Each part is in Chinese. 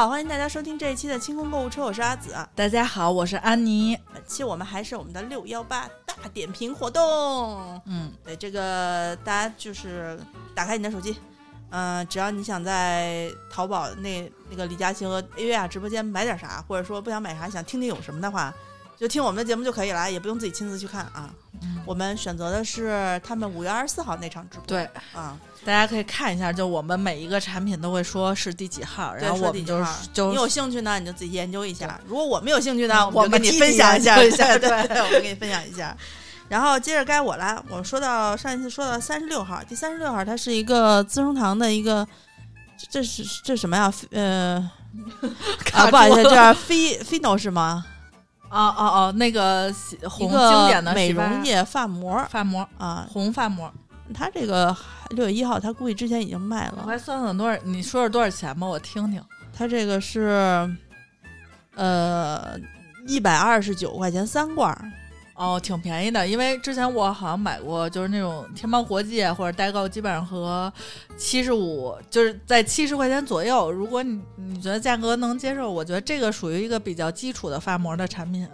家好，欢迎大家收听这一期的清空购物车，我是阿紫。大家好，我是安妮。本期我们还是我们的六幺八大点评活动。嗯，对，这个大家就是打开你的手机，嗯、只要你想在淘宝那那个李佳琦和 A 月亚直播间买点啥，或者说不想买啥，想听听有什么的话，就听我们的节目就可以了，也不用自己亲自去看啊。嗯我们选择的是他们五月二十四号那场直播。对，啊，大家可以看一下，就我们每一个产品都会说是第几号，然后我们就就你有兴趣呢，你就自己研究一下；如果我们有兴趣呢，嗯我我们就跟你分享一下，一下对对对，我们给你分享一下。然后接着该我了，我说到上一次说到三十六号，第三十六号它是一个资生堂的一个，这这是这是什么呀？呃啊，不好意思，这叫 Fi Fino 是吗？哦哦哦，那个洗红经典的美发容液发膜发膜，啊，红发膜。它这个六月一号，它估计之前已经卖了。我还算算多少，你说说多少钱吧，我听听。它这个是呃一百二十九块钱三罐儿。哦，挺便宜的，因为之前我好像买过，就是那种天猫国际啊或者代购，基本上和七十五，就是在七十块钱左右。如果你你觉得价格能接受，我觉得这个属于一个比较基础的发膜的产品。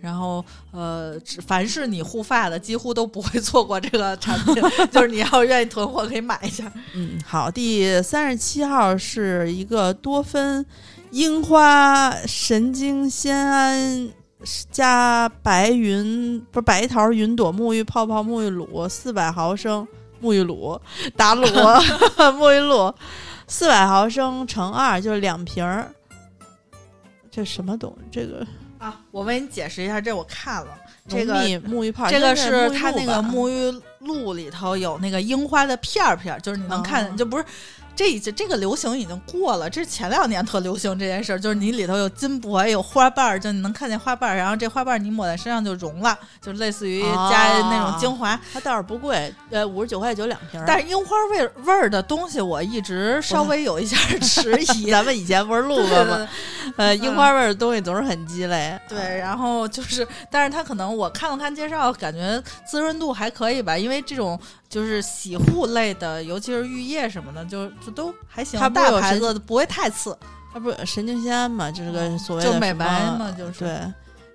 然后，呃，凡是你护发的，几乎都不会错过这个产品。就是你要愿意囤货，可以买一下。嗯，好，第三十七号是一个多酚樱花神经酰胺加白云不是白桃云朵沐浴泡泡沐浴乳四百毫升沐浴乳打卤沐浴露四百毫升乘二就是两瓶儿。这什么东？这个啊，我为你解释一下，这我看了，这个沐浴泡，这个是它那个沐浴露里头有那个樱花的片儿片儿，就是你能看，哦就不是这已经这个流行已经过了，这是前两年特流行这件事儿，就是你里头有金箔有花瓣儿，就你能看见花瓣儿，然后这花瓣儿你抹在身上就融了，就类似于加那种精华。它倒是不贵，呃，五十九块九两瓶儿。但是樱花味儿味儿的东西，我一直稍微有一下迟疑。咱们以前不是录过吗？呃，樱花味儿的东西总是很鸡肋。对，然后就是，但是它可能我看了看介绍，感觉滋润度还可以吧，因为这种就是洗护类的，尤其是浴液什么的，就就都还行。它不是有大牌子不会太次，它不是神经酰胺嘛，就是个所谓的就美白嘛，就是。对。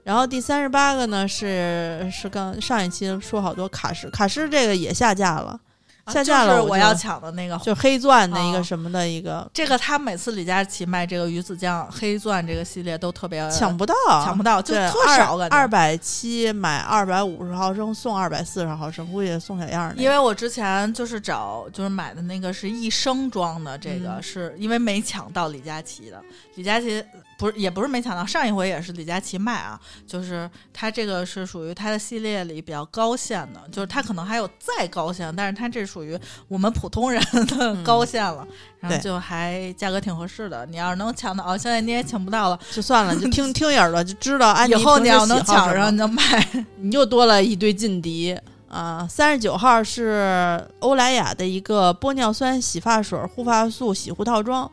然后第三十八个呢是是刚上一期说好多卡诗，卡诗这个也下架了，啊下架了我就就是我要抢的那个。就黑钻的一个哦什么的一个、这个他每次李佳琦卖这个鱼子酱黑钻这个系列都特别抢不到，抢不到，就特少感觉。二百七买二百五十毫升送二百四十毫升，估计送小样儿。因为我之前就是找就是买的那个是一升装的，这个嗯是因为没抢到李佳琦的，李佳琦不是也不是没抢到，上一回也是李佳琦卖啊，就是它这个是属于它的系列里比较高线的，就是它可能还有再高线，但是它这属于我们普通人的嗯高线了，然后就还价格挺合适的。你要是能抢到，哦，现在你也抢不到了，就算了，就听 听影儿的就知道以后你要能抢上你就卖。你又多了一堆劲敌啊！三十九号是欧莱雅的一个玻尿酸洗发水、护发素洗护套装，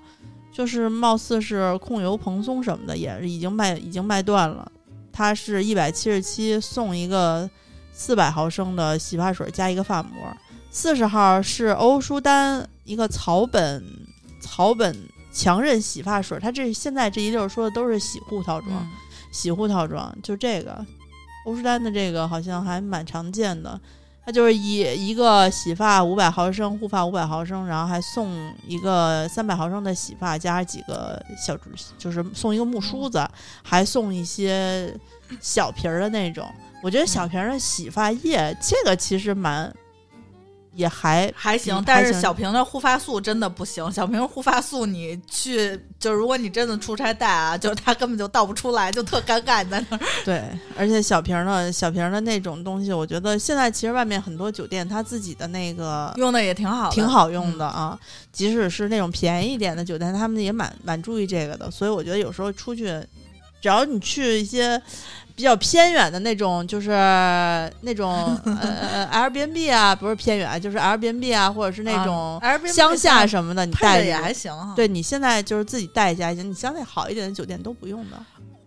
就是貌似是控油蓬松什么的，也是已经卖已经卖断了。它是一百七十七送一个四百毫升的洗发水加一个发膜。四十号是欧舒丹一个草本草本强韧洗发水，它这现在这一溜儿说的都是洗护套装。嗯洗护套装，就这个欧舒丹的这个好像还蛮常见的。它就是一一个洗发五百毫升，护发五百毫升，然后还送一个三百毫升的洗发，加上几个小，就是送一个木梳子，还送一些小瓶儿的那种。我觉得小瓶儿的洗发液，这个其实蛮也还还行，嗯但是小瓶的护发素真的不行。小瓶护发素你去，就是如果你真的出差带啊，就是它根本就倒不出来，就特尴尬。你在那儿，对，而且小瓶儿的小瓶儿的那种东西，我觉得现在其实外面很多酒店它自己的那个用的也挺好，挺好用的啊。即使是那种便宜一点的酒店，他们也蛮蛮注意这个的。所以我觉得有时候出去，只要你去一些比较偏远的那种，就是那种 呃呃 Airbnb 啊，不是偏远，就是 Airbnb 啊，或者是那种乡下什么的，你带着着也还行哈。，对你现在就是自己带一家行，你相对好一点的酒店都不用的。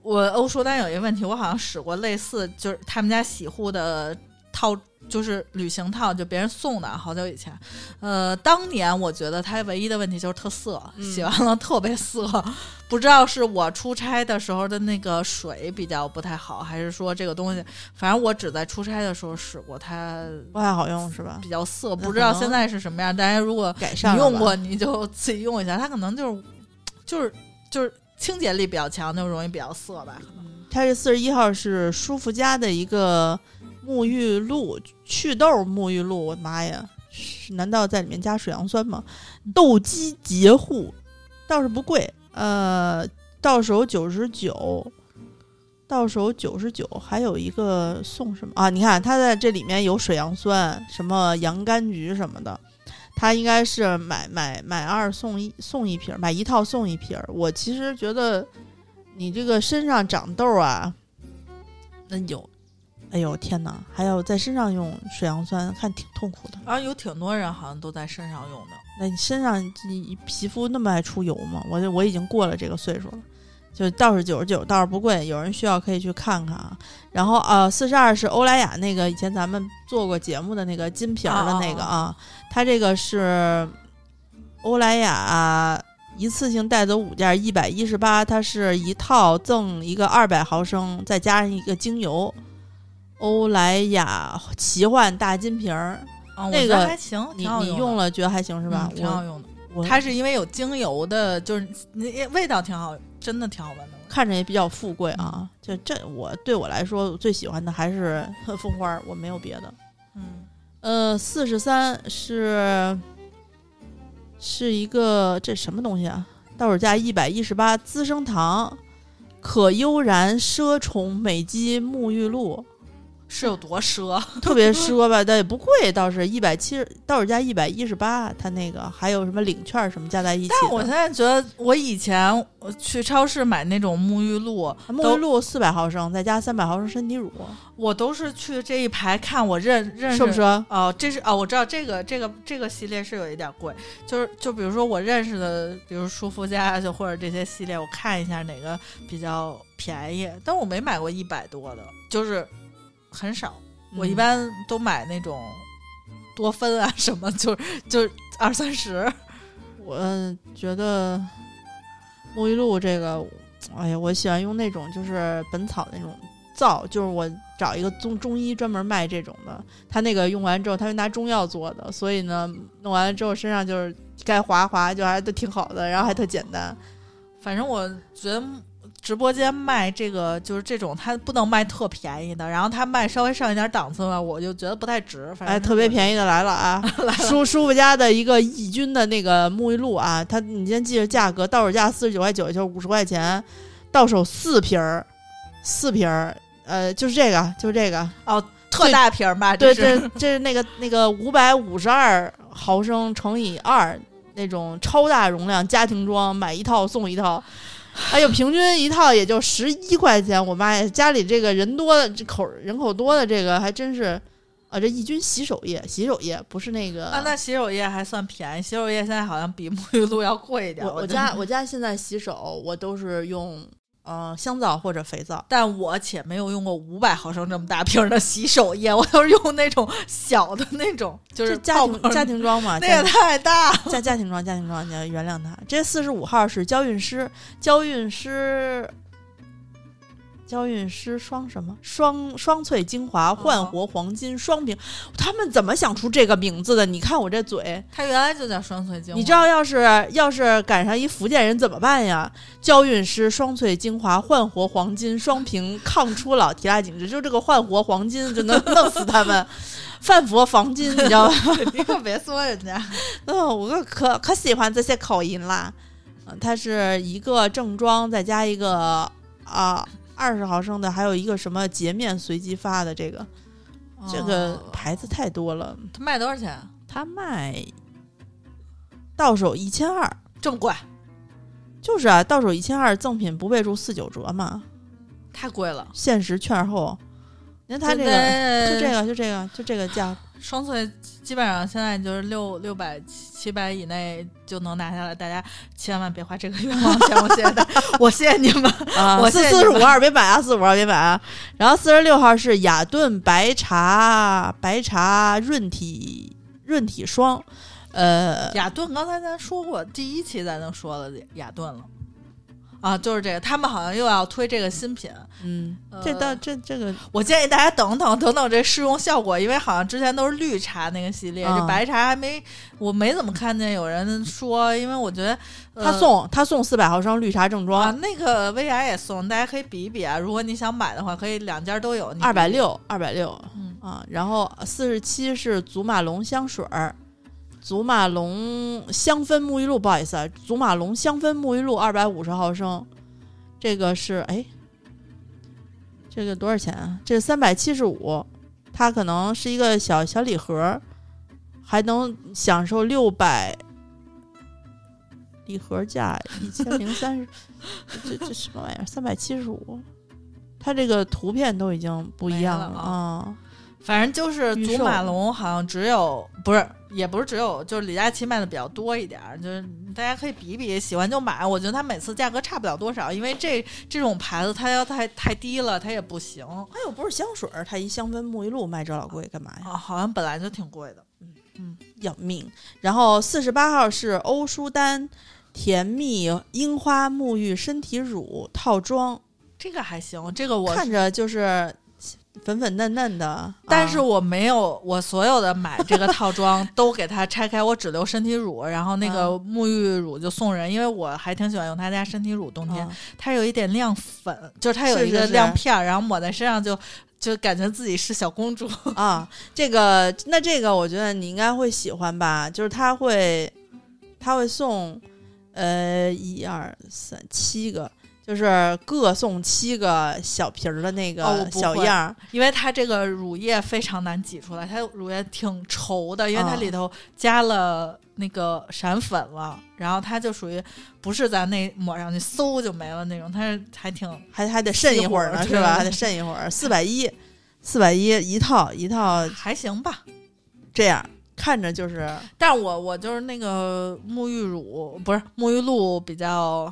我欧舒丹有一个问题，我好像使过类似，就是他们家洗护的。套。就是旅行套，就别人送的，好久以前。呃，当年我觉得它唯一的问题就是特涩，嗯洗完了特别涩。不知道是我出差的时候的那个水比较不太好，还是说这个东西，反正我只在出差的时候使过，它不太好用是吧？比较涩。不知道现在是什么样，大家如果改你善用过，你就自己用一下。它可能就是就是就是清洁力比较强，就容易比较涩吧。可能它这四十一号是舒肤佳的一个沐浴露，祛痘沐浴露。我的妈呀，难道在里面加水杨酸吗？痘肌洁护倒是不贵，呃，到手九十九，到手九十九，还有一个送什么啊？你看它在这里面有水杨酸，什么洋甘菊什么的。它应该是买买买二送一送一瓶，买一套送一瓶。我其实觉得你这个身上长痘啊，那有，哎呦天哪，还有在身上用水杨酸，看挺痛苦的。然后有挺多人好像都在身上用的。那你身上你皮肤那么爱出油吗？我就我已经过了这个岁数了，就倒是九十九，倒是不贵，有人需要可以去看看啊。然后呃，四十二是欧莱雅那个以前咱们做过节目的那个金瓶儿的那个啊，它这个是欧莱雅。一次性带走五件，一百一十八，它是一套赠一个二百毫升，再加上一个精油。欧莱雅奇幻大金瓶儿，啊，那个还行，你挺好用的你用了觉得还行是吧？嗯挺好用的。它是因为有精油的，就是那味道挺好，真的挺好闻的。看着也比较富贵啊。就这我对我来说，最喜欢的还是蜂花儿，我没有别的。嗯，呃，四十三是是一个这什么东西啊？到手价一百一十八，资生堂可悠然奢宠美肌沐浴露，是有多奢？特别奢吧，但也不贵，倒是一百七十，到手价一百一十八。它那个还有什么领券儿什么加在一起。但我现在觉得，我以前我去超市买那种沐浴露，沐浴露四百毫升，再加三百毫升身体乳，我都是去这一排看我认认识是不是？哦，这是哦，我知道这个这个这个系列是有一点贵，就是就比如说我认识的，比如舒肤佳就或者这些系列，我看一下哪个比较便宜，但我没买过一百多的，就是很少。我一嗯般都买那种多芬啊什么，就是就是二三十。我觉得沐浴露这个，哎呀，我喜欢用那种就是本草那种皂，就是我找一个中中医专门卖这种的，他那个用完之后，他是拿中药做的，所以呢，弄完了之后身上就是该滑滑，就还都挺好的，然后还特简单。反正我觉得直播间卖这个就是这种，它不能卖特便宜的，然后它卖稍微上一点档次吧，我就觉得不太值。反正哎，特别。便宜的来了啊！舒舒肤佳的一个抑菌的那个沐浴露啊，它你先记着价格，到手价四十九块九，就是五十块钱，到手四瓶儿，四瓶儿，呃，就是这个，就是这个，哦，特大瓶儿吧？对，这是这这是那个那个五百五十二毫升乘以二那种超大容量家庭装，买一套送一套。哎呦，平均一套也就十一块钱，我妈呀！家里这个人多的，这口人口多的这个还真是，啊，这抑菌洗手液，洗手液不是那个。啊，那洗手液还算便宜，洗手液现在好像比沐浴露要贵一点。我我家我家现在洗手，我都是用呃香皂或者肥皂。但我且没有用过五百毫升这么大瓶儿的洗手液，我都是用那种小的那种，就是家庭家庭装嘛，那也太大了。家家庭装，家庭装，你要原谅他。这四十五号是娇韵诗，娇韵诗，娇韵诗双什么？双双萃精华焕活黄金双瓶，他们怎么想出这个名字的？你看我这嘴，它原来就叫双萃精华，你知道要是要是赶上一福建人怎么办呀？娇韵诗双萃精华焕活黄金双瓶抗初老提拉紧致，就这个焕活黄金就能弄死他们。泛佛黄金，你知道吧？你可别说人家。嗯，我可可可喜欢这些口音啦。嗯，它是一个正装，再加一个啊二十毫升的，还有一个什么洁面随机发的这个，这个哦牌子太多了。它卖多少钱？它卖到手一千二，这么贵，就是啊，到手一千二，赠品不备注四九折嘛，太贵了。限时券后你看它这个就这个就这个就这个价，双萃基本上现在就是六六百七百以内就能拿下来，大家千万别花这个冤枉钱，我谢谢大，我谢谢你们。啊，我四四十五号别买啊，四十五号别买啊。然后四十六号是雅顿白茶白茶润体润体霜，呃，雅顿刚才咱说过，第一期咱就说了雅顿了。啊，就是这个，他们好像又要推这个新品。嗯，这呃到这这个我建议大家等等等等这试用效果，因为好像之前都是绿茶那个系列，嗯这白茶还没，我没怎么看见有人说，因为我觉得、呃、他送他送四百毫升绿茶正啊，装，那个薇娅也送，大家可以比一比啊。如果你想买的话，可以两家都有，二百，六二百六嗯，啊。然后四十七是祖马龙香水儿。祖马龙香氛沐浴露，不好意思啊，祖马龙香氛沐浴露二百五十毫升，这个是哎，这个多少钱啊？这三百七十五，它可能是一个小小礼盒，还能享受六百，礼盒价一千零三十，这这什么玩意儿？三百七十五，它这个图片都已经不一样了啊。反正就是祖马龙好像只有不是，也不是只有，就是李佳琦卖的比较多一点儿，就是大家可以比一比，喜欢就买。我觉得它每次价格差不了多少，因为这这种牌子它要太太低了，它也不行它又不是香水儿，它一香氛沐浴露卖这老贵干嘛呀？啊，好像本来就挺贵的。嗯嗯要命！然后四十八号是欧舒丹甜蜜樱花沐浴身体乳套装，这个还行，这个我看着就是粉粉嫩嫩的，但是啊我没有，我所有的买这个套装 都给它拆开，我只留身体乳，然后那个沐浴乳就送人，因为我还挺喜欢用他家身体乳，冬天、啊它有一点亮粉，就是它有一个是是是亮片儿，然后抹在身上就就感觉自己是小公主。啊，这个那这个我觉得你应该会喜欢吧，就是他会他会送呃一二三七个。就是各送七个小瓶儿的那个小样儿，因为它这个乳液非常难挤出来，它乳液挺稠的，因为它啊里头加了那个闪粉了，然后它就属于不是咱那抹上去嗖就没了那种，它是还挺还还得渗一会儿呢，是吧？还得渗一会儿。四百一，四百一一套一套还行吧。这样，看着就是但是我我就是那个沐浴乳不是沐浴露比较，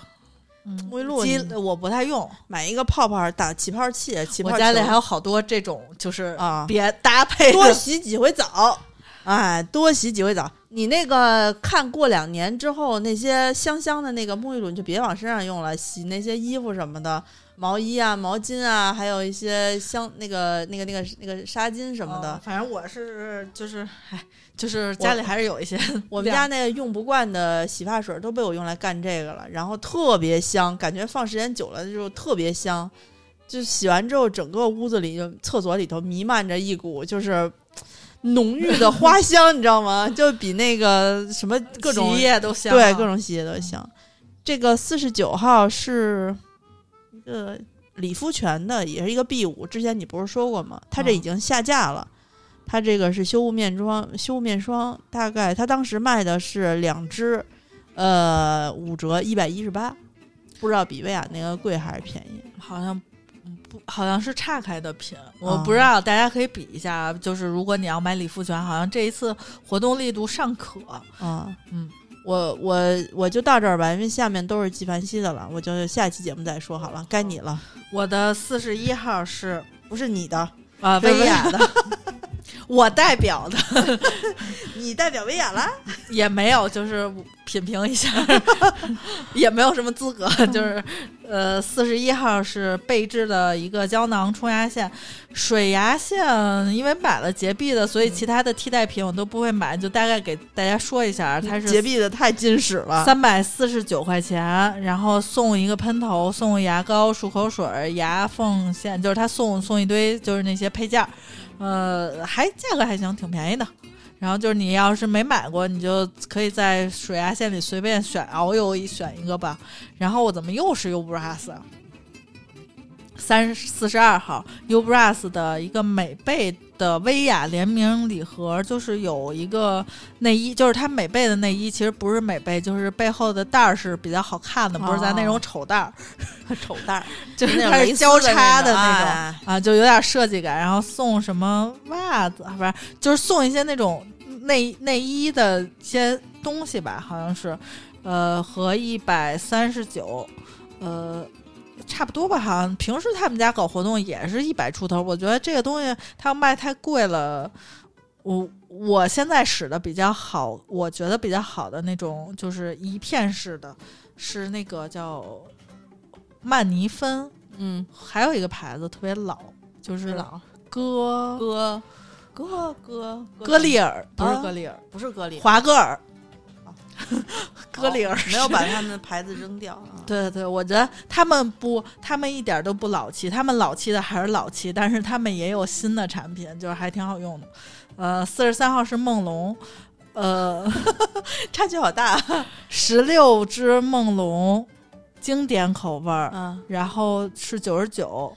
嗯，沐浴露我不太用，买一个泡泡打起泡器，起泡我家里还有好多这种就是啊，别搭配的多洗几回澡，哎，多洗几回澡。你那个看过两年之后，那些香香的那个沐浴露，你就别往身上用了，洗那些衣服什么的，毛衣啊、毛巾啊，还有一些香那个那个那个那个纱巾什么的。哦反正我是就是哎，就是家里还是有一些 我们家那个用不惯的洗发水都被我用来干这个了，然后特别香，感觉放时间久了就特别香。就洗完之后，整个屋子里就厕所里头弥漫着一股就是浓郁的花香，你知道吗？就比那个什么各种洗衣液都香啊，对各种洗液都香。这个四十九号是一个理肤泉的，也是一个 B 五，之前你不是说过吗？它这已嗯经下架了。它这个是修护面霜，修护面霜大概它当时卖的是两支，呃，五折一百一十八，不知道比薇娅那个贵还是便宜。好像。嗯不，好像是岔开的品，我啊不知道，大家可以比一下。就是如果你要买理肤泉，好像这一次活动力度尚可。啊，嗯，我我我就到这儿吧，因为下面都是纪梵希的了，我就下期节目再说好了，该你了，我的四十一号是不是你的，啊，是薇娅的，我代表的。你代表薇娅啦。也没有，就是品评一下，也没有什么资格，就是呃，四十一号是贝制的一个胶囊冲牙线，水牙线，因为买了洁碧的，所以其他的替代品我都不会买，就大概给大家说一下，它是洁碧的太金使了，三百四十九块钱，然后送一个喷头，送牙膏、漱口水、牙缝线，就是他送送一堆，就是那些配件儿，呃，还价格还行，挺便宜的。然后就是你要是没买过，你就可以在水牙线里随便选遨游一选一个吧。然后我怎么又是 Ubras？三四十二号 Ubras 的一个美背的薇娅联名礼盒，就是有一个内衣，就是它美背的内衣，其实不是美背，就是背后的带儿是比较好看的，不是咱那种丑带儿，丑带儿，就是那种它是交叉的那那种。哎啊，就有点设计感，然后送什么袜子，不是，就是送一些那种内内衣的一些东西吧，好像是，呃，和一百三十九，呃，差不多吧，好像平时他们家搞活动也是一百出头，我觉得这个东西它要卖太贵了，我我现在使的比较好，我觉得比较好的那种就是一片式的，是那个叫曼尼芬。嗯，还有一个牌子特别老，就是老。歌哥哥哥歌利尔，不是啊歌利尔，不是格里，华歌尔 哦，歌利尔没有把他们的牌子扔掉啊。对对对，我觉得他们不，他们一点都不老气，他们老气的还是老气，但是他们也有新的产品，就是还挺好用的。呃，四十三号是梦龙，呃，差距好大。十六只梦龙，经典口味儿，嗯，然后是九十九，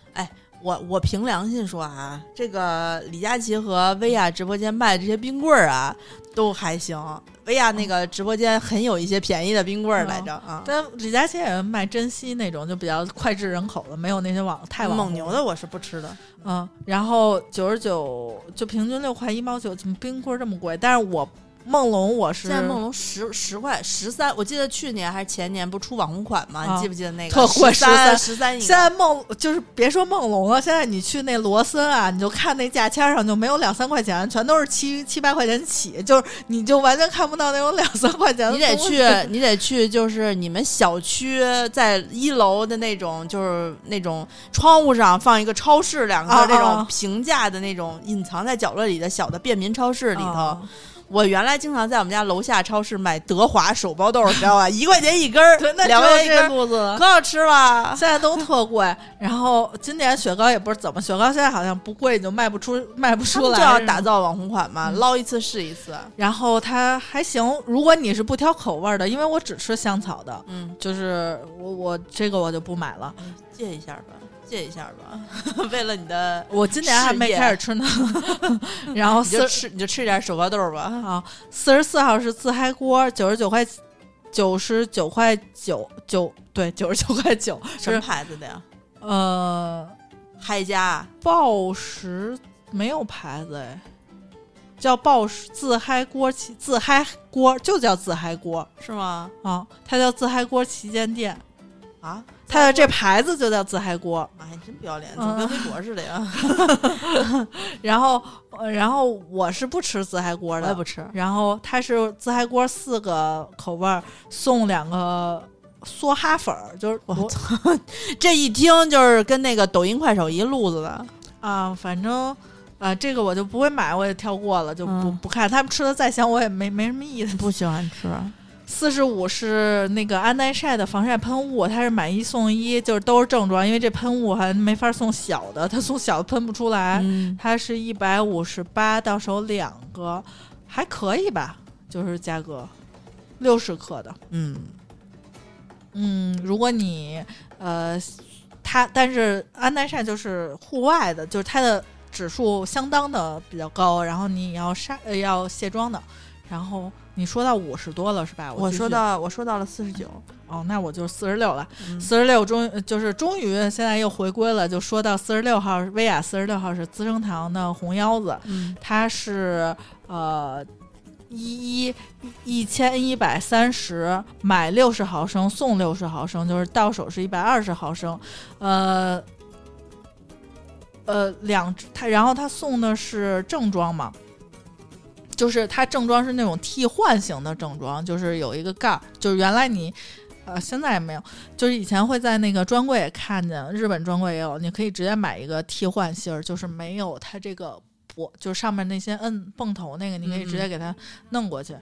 我我凭良心说啊，这个李佳琦和薇娅直播间卖的这些冰棍儿啊，都还行。薇娅那个直播间很有一些便宜的冰棍儿来着啊。但李佳琦也卖珍稀那种，就比较脍炙人口的，没有那些网太网红蒙牛的我是不吃的，嗯，然后九十九就平均六块一毛九，怎么冰棍儿这么贵？但是我梦龙我是现在梦龙十十块十三，我记得去年还是前年不出网红款吗？啊你记不记得那个特贵三13十三？现在梦就是别说梦龙了，现在你去那罗森啊，你就看那价签上就没有两三块钱，全都是七七八块钱起，就是你就完全看不到那种两三块钱的你得去，你得去，就是你们小区在一楼的那种，就是那种窗户上放一个超市两个那种啊平价的那种隐藏在角落里的小的便民超市里头。啊我原来经常在我们家楼下超市买德华手包豆，你知道吧？一块钱一根儿两块钱一根儿。可好吃了。现在都特贵，然后今年雪糕也不是怎么，雪糕现在好像不贵，就卖不出卖不出来，们就要打造网红款嘛，嗯捞一次是一次。然后它还行，如果你是不挑口味儿的，因为我只吃香草的，嗯，就是我我这个我就不买了。借一下吧，借一下吧，为了你的，我今年还没开始吃呢。然后你就四吃你就吃点手包豆吧。啊四十四号是自嗨锅，九十九块九十九块九九对九十九块九什么牌子的呀？呃嗨家暴食没有牌子哎，叫暴食自嗨锅旗自嗨锅就叫自嗨锅是吗？啊，它叫自嗨锅旗舰店，啊，它的这牌子就叫自嗨锅。妈呀，真不要脸，怎么跟微博似的呀？然后，呃然后我是不吃自嗨锅的，我也不吃。然后它是自嗨锅四个口味儿，送两个梭哈粉儿，就是我我操，这一听就是跟那个抖音、快手一路子的。啊，反正啊，这个我就不会买，我也跳过了，就不、嗯不看。他们吃的再香，我也没没什么意思。不喜欢吃，四十五是那个安耐晒的防晒喷雾，它是买一送一，就是都是正装，因为这喷雾还没法送小的，它送小的喷不出来。嗯，它是一百五十八到手两个，还可以吧，就是价格六十克的。嗯，嗯，如果你呃，它但是安耐晒就是户外的，就是它的指数相当的比较高，然后你要晒呃要卸妆的，然后你说到五十多了是吧？我说到我说到了四十九，哦，那我就四十六了。嗯四十六终于就是终于现在又回归了，就说到四十六号，薇娅四十六号是资生堂的红腰子，嗯它是呃一一一千一百三十买六十毫升送六十毫升，就是到手是一百二十毫升，呃呃两它然后它送的是正装嘛。就是它正装是那种替换型的正装，就是有一个盖儿，就是原来你，呃，现在也没有，就是以前会在那个专柜也看见，日本专柜也有，你可以直接买一个替换芯儿，就是没有它这个脖，就是上面那些摁泵头那个，你可以直接给它弄过去。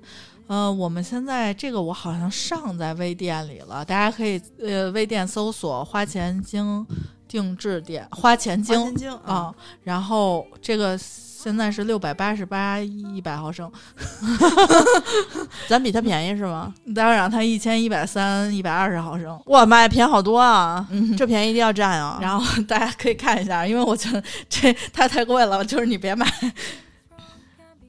呃，我们现在这个我好像上在微店里了，大家可以呃微店搜索“花钱精定制店”，花钱精花千精啊、然后这个现在是六百八十八一百毫升，咱比它便宜是吗？当然它一千一百三一百二十毫升。哇妈呀，便宜好多啊！嗯，这便宜一定要占啊！然后大家可以看一下，因为我觉得这它太贵了，就是你别买。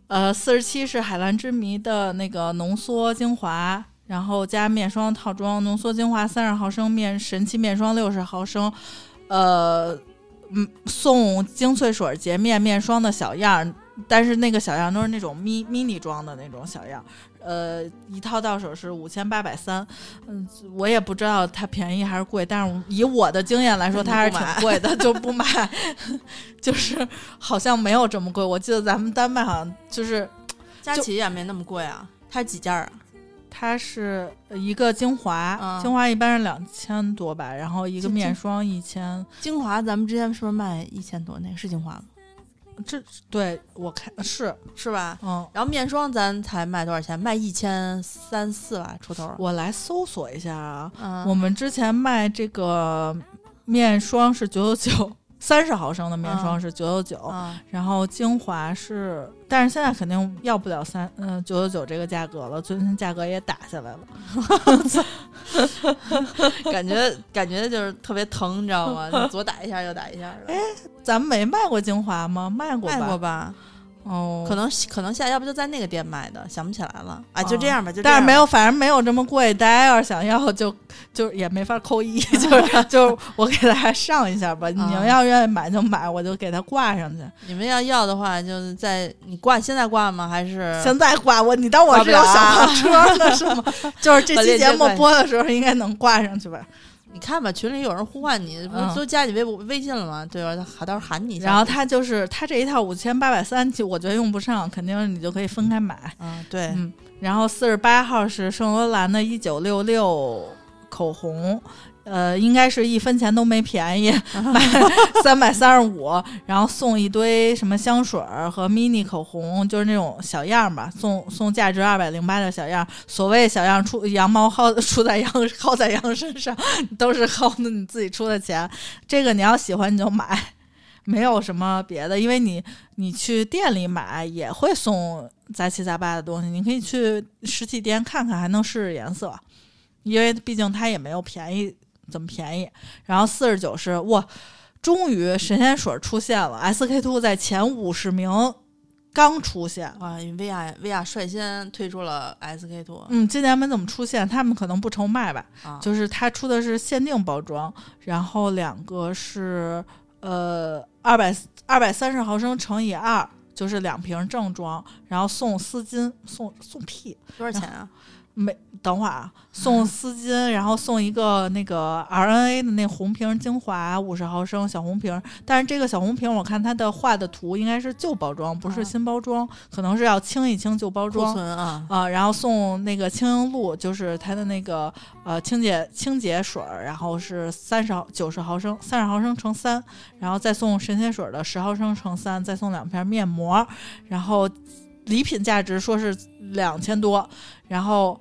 呃，四十七是海蓝之谜的那个浓缩精华，然后加面霜套装，浓缩精华三十毫升，面神奇面霜六十毫升，呃，嗯，送精粹水洁面面霜的小样儿，但是那个小样都是那种咪 mini 装的那种小样儿，呃，一套到手是五千八百三，嗯，我也不知道它便宜还是贵，但是以我的经验来说，它还是挺贵的，就不买，就是好像没有这么贵。我记得咱们丹麦好像就是佳琦也没那么贵啊，它几件儿啊？它是一个精华，嗯精华一般是两千多吧，然后一个面霜一千，精华咱们之前是不是卖一千多？那个是精华吗？这对我看是，是吧？嗯，然后面霜咱才卖多少钱？卖一千三四吧，出头。我来搜索一下啊，嗯，我们之前卖这个面霜是九九九，三十毫升的面霜是九九九，啊，然后精华是，但是现在肯定要不了三嗯九九九这个价格了，最近价格也打下来了。感觉感觉就是特别疼，你知道吗？左打一下右打一下的。咱们没卖过精华吗？卖过吧？卖过吧？哦，可能可能下要不就在那个店卖的，想不起来了。啊，就这样吧，就这样吧但是没有，反正没有这么贵。大家要是想要就，就也没法扣一，就是就是我给大家上一下吧。你们要愿意买就买，我就给它挂上去。你们要要的话，就是在你挂现在挂吗？还是现在挂我，你当我是有小黄车呢是吗？就是这期节目播的时候应该能挂上去吧。你看吧，群里有人呼唤你，不都加你微博微信了吗？对吧？他到时候喊你一下。然后他就是他这一套五千八百三，我觉得用不上，肯定你就可以分开买。嗯，对，嗯，然后四十八号是圣罗兰的一九六六口红，呃，应该是一分钱都没便宜，买三百三十五，然后送一堆什么香水儿和 mini 口红，就是那种小样儿吧，送送价值二百零八的小样儿。所谓小样出羊毛薅 出在羊薅在羊身上，都是薅的你自己出的钱。这个你要喜欢你就买。没有什么别的，因为你你去店里买也会送杂七杂八的东西，你可以去实体店看看，还能试试颜色，因为毕竟它也没有便宜怎么便宜。然后四十九是哇，终于神仙水出现了，SK two 在前五十名刚出现。啊，薇娅薇娅率先推出了 SK two，嗯，今年没怎么出现，他们可能不愁卖吧。啊，就是他出的是限定包装，然后两个是呃二百二百三十毫升乘以二，就是两瓶正装，然后送丝巾，送送屁多少钱啊？没等会儿啊，送 丝巾，然后送一个那个 RNA 的那红瓶精华五十毫升小红瓶，但是这个小红瓶我看它的画的图应该是旧包装，不是啊新包装，可能是要清一清旧包装。啊，啊、然后送那个清莹露，就是它的那个呃清洁清洁水儿，然后是三十毫九十毫升，三十毫升乘三，然后再送神仙水儿的十毫升乘三，再送两片面膜，然后礼品价值说是两千多，然后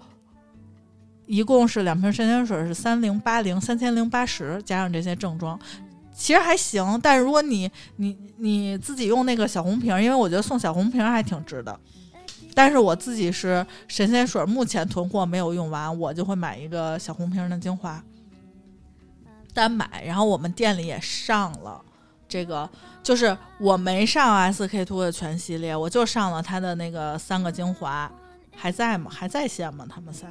一共是两瓶神仙水是三零八零三千零八十，加上这些正装。其实还行，但是如果你你你自己用那个小红瓶，因为我觉得送小红瓶还挺值的。但是我自己是神仙水，目前囤货没有用完，我就会买一个小红瓶的精华，单买。然后我们店里也上了这个，就是我没上 SK two 的全系列，我就上了它的那个三个精华，还在吗？还在线吗？他们仨？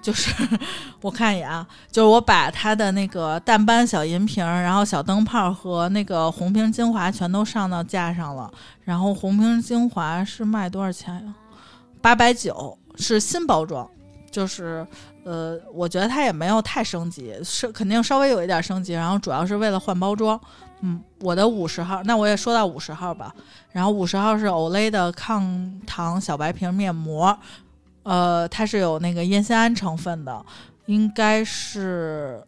就是 我看一眼啊，就是我把它的那个淡斑小银瓶，然后小灯泡和那个红瓶精华全都上到架上了。然后红瓶精华是卖多少钱呀？八百九，是新包装，就是呃，我觉得它也没有太升级，是肯定稍微有一点升级，然后主要是为了换包装。嗯，我的五十号，那我也说到五十号吧。然后五十号是 Olay 的抗糖小白瓶面膜，呃，它是有那个烟酰胺成分的，应该是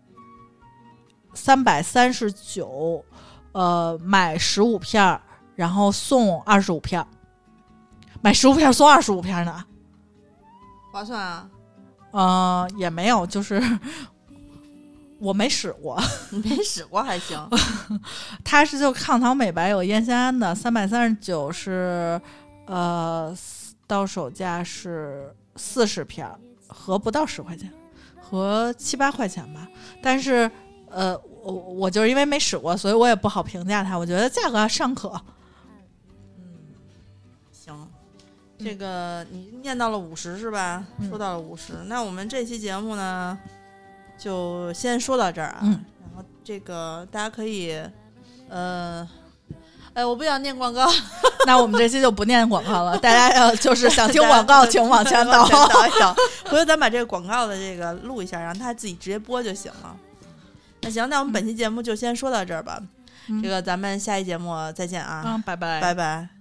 三百三十九，呃，买十五片儿，然后送二十五片儿，买十五片送二十五片呢。划算啊！呃，也没有，就是我没使过，你没使过还行。它是就抗糖美白有烟酰胺的，三百三十九是呃到手价是四十片儿，合不到十块钱，合七八块钱吧。但是呃，我我就是因为没使过，所以我也不好评价它。我觉得价格尚可。这个你念到了五十是吧？嗯说到了五十，那我们这期节目呢，就先说到这儿啊。嗯然后这个大家可以，呃，哎，我不想念广告，那我们这期就不念广告了，大家要 就是想听广告，请往前倒。倒一倒。回头咱把这个广告的这个录一下，让他自己直接播就行了。那行，那我们本期节目就先说到这儿吧。嗯这个咱们下一节目再见啊，嗯，拜拜，拜拜。